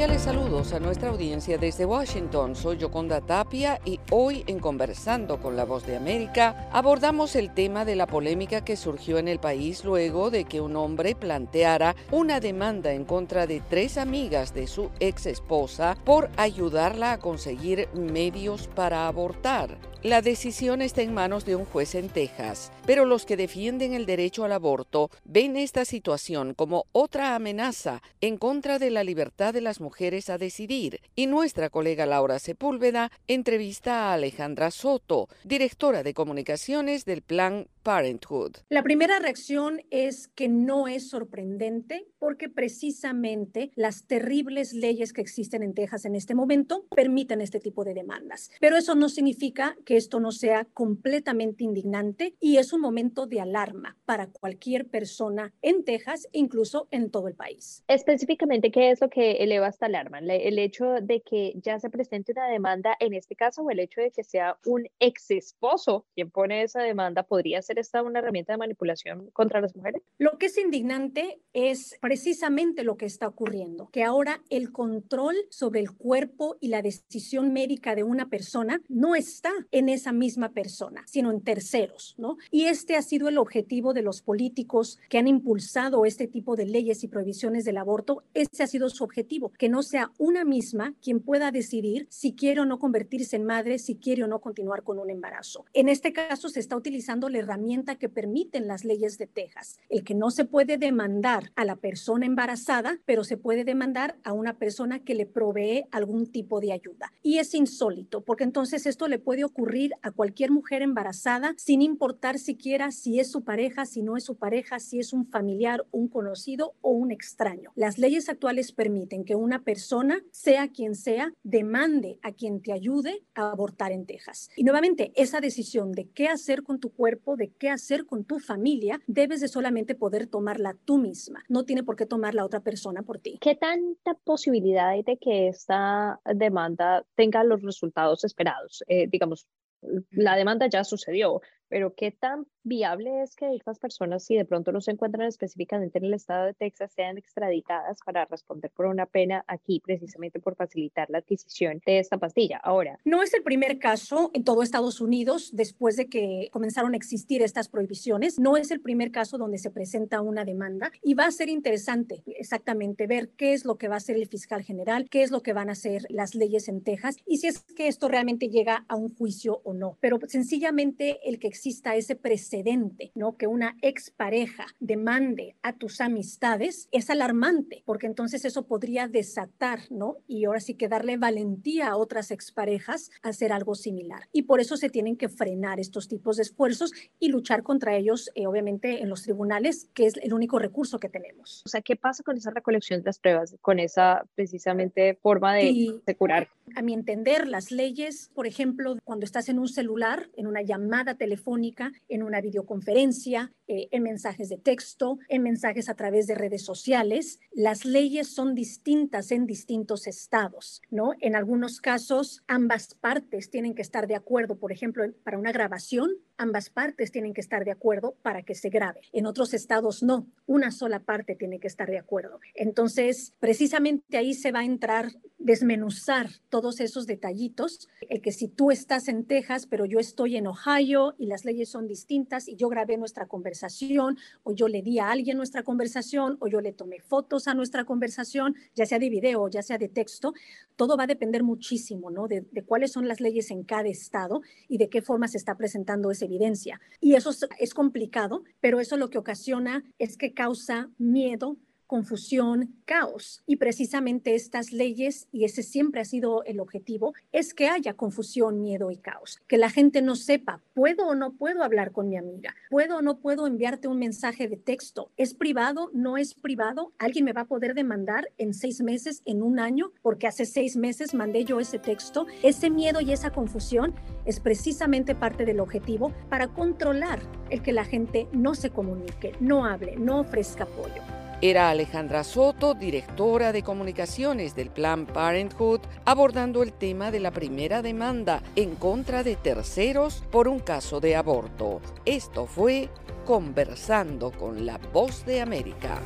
Cordiales saludos a nuestra audiencia desde Washington. Soy Yoconda Tapia y hoy en Conversando con la Voz de América abordamos el tema de la polémica que surgió en el país luego de que un hombre planteara una demanda en contra de tres amigas de su ex esposa por ayudarla a conseguir medios para abortar. La decisión está en manos de un juez en Texas, pero los que defienden el derecho al aborto ven esta situación como otra amenaza en contra de la libertad de las mujeres a decidir. Y nuestra colega Laura Sepúlveda entrevista a Alejandra Soto, directora de comunicaciones del Plan Parenthood. La primera reacción es que no es sorprendente porque precisamente las terribles leyes que existen en Texas en este momento permiten este tipo de demandas. Pero eso no significa que esto no sea completamente indignante y es un momento de alarma para cualquier persona en Texas e incluso en todo el país. Específicamente, ¿qué es lo que eleva esta alarma? ¿El hecho de que ya se presente una demanda en este caso o el hecho de que sea un ex esposo quien pone esa demanda podría ser esta una herramienta de manipulación contra las mujeres? Lo que es indignante es precisamente lo que está ocurriendo, que ahora el control sobre el cuerpo y la decisión médica de una persona no está en esa misma persona, sino en terceros, ¿no? Y este ha sido el objetivo de los políticos que han impulsado este tipo de leyes y prohibiciones del aborto. Este ha sido su objetivo, que no sea una misma quien pueda decidir si quiere o no convertirse en madre, si quiere o no continuar con un embarazo. En este caso se está utilizando la herramienta que permiten las leyes de Texas, el que no se puede demandar a la persona embarazada, pero se puede demandar a una persona que le provee algún tipo de ayuda. Y es insólito, porque entonces esto le puede ocurrir a cualquier mujer embarazada sin importar siquiera si es su pareja, si no es su pareja, si es un familiar, un conocido o un extraño. Las leyes actuales permiten que una persona, sea quien sea, demande a quien te ayude a abortar en Texas. Y nuevamente, esa decisión de qué hacer con tu cuerpo, de qué hacer con tu familia, debes de solamente poder tomarla tú misma. No tiene por qué tomar la otra persona por ti. ¿Qué tanta posibilidad hay de que esta demanda tenga los resultados esperados? Eh, digamos, la demanda ya sucedió, pero ¿qué tan viable es que estas personas, si de pronto no se encuentran específicamente en el estado de Texas, sean extraditadas para responder por una pena aquí, precisamente por facilitar la adquisición de esta pastilla? Ahora. No es el primer caso en todo Estados Unidos después de que comenzaron a existir estas prohibiciones. No es el primer caso donde se presenta una demanda y va a ser interesante exactamente ver qué es lo que va a hacer el fiscal general, qué es lo que van a hacer las leyes en Texas y si es que esto realmente llega a un juicio o no. Pero sencillamente el que exista ese precedente, ¿no? Que una expareja demande a tus amistades es alarmante, porque entonces eso podría desatar, ¿no? Y ahora sí que darle valentía a otras exparejas a hacer algo similar. Y por eso se tienen que frenar estos tipos de esfuerzos y luchar contra ellos, eh, obviamente, en los tribunales, que es el único recurso que tenemos. O sea, ¿qué pasa con esa recolección de las pruebas, con esa precisamente forma de, de curar? A mi entender, las leyes, por ejemplo, cuando estás en un celular, en una llamada telefónica, en una videoconferencia, eh, en mensajes de texto, en mensajes a través de redes sociales. Las leyes son distintas en distintos estados, ¿no? En algunos casos, ambas partes tienen que estar de acuerdo, por ejemplo, para una grabación, ambas partes tienen que estar de acuerdo para que se grabe. En otros estados no, una sola parte tiene que estar de acuerdo. Entonces, precisamente ahí se va a entrar desmenuzar todos esos detallitos, el que si tú estás en Texas, pero yo estoy en Ohio y las leyes son distintas y yo grabé nuestra conversación o yo le di a alguien nuestra conversación o yo le tomé fotos a nuestra conversación, ya sea de video ya sea de texto, todo va a depender muchísimo, ¿no? De, de cuáles son las leyes en cada estado y de qué forma se está presentando esa evidencia. Y eso es, es complicado, pero eso lo que ocasiona es que causa miedo confusión, caos. Y precisamente estas leyes, y ese siempre ha sido el objetivo, es que haya confusión, miedo y caos. Que la gente no sepa, ¿puedo o no puedo hablar con mi amiga? ¿Puedo o no puedo enviarte un mensaje de texto? ¿Es privado? ¿No es privado? ¿Alguien me va a poder demandar en seis meses, en un año? Porque hace seis meses mandé yo ese texto. Ese miedo y esa confusión es precisamente parte del objetivo para controlar el que la gente no se comunique, no hable, no ofrezca apoyo. Era Alejandra Soto, directora de comunicaciones del Plan Parenthood, abordando el tema de la primera demanda en contra de terceros por un caso de aborto. Esto fue Conversando con la Voz de América.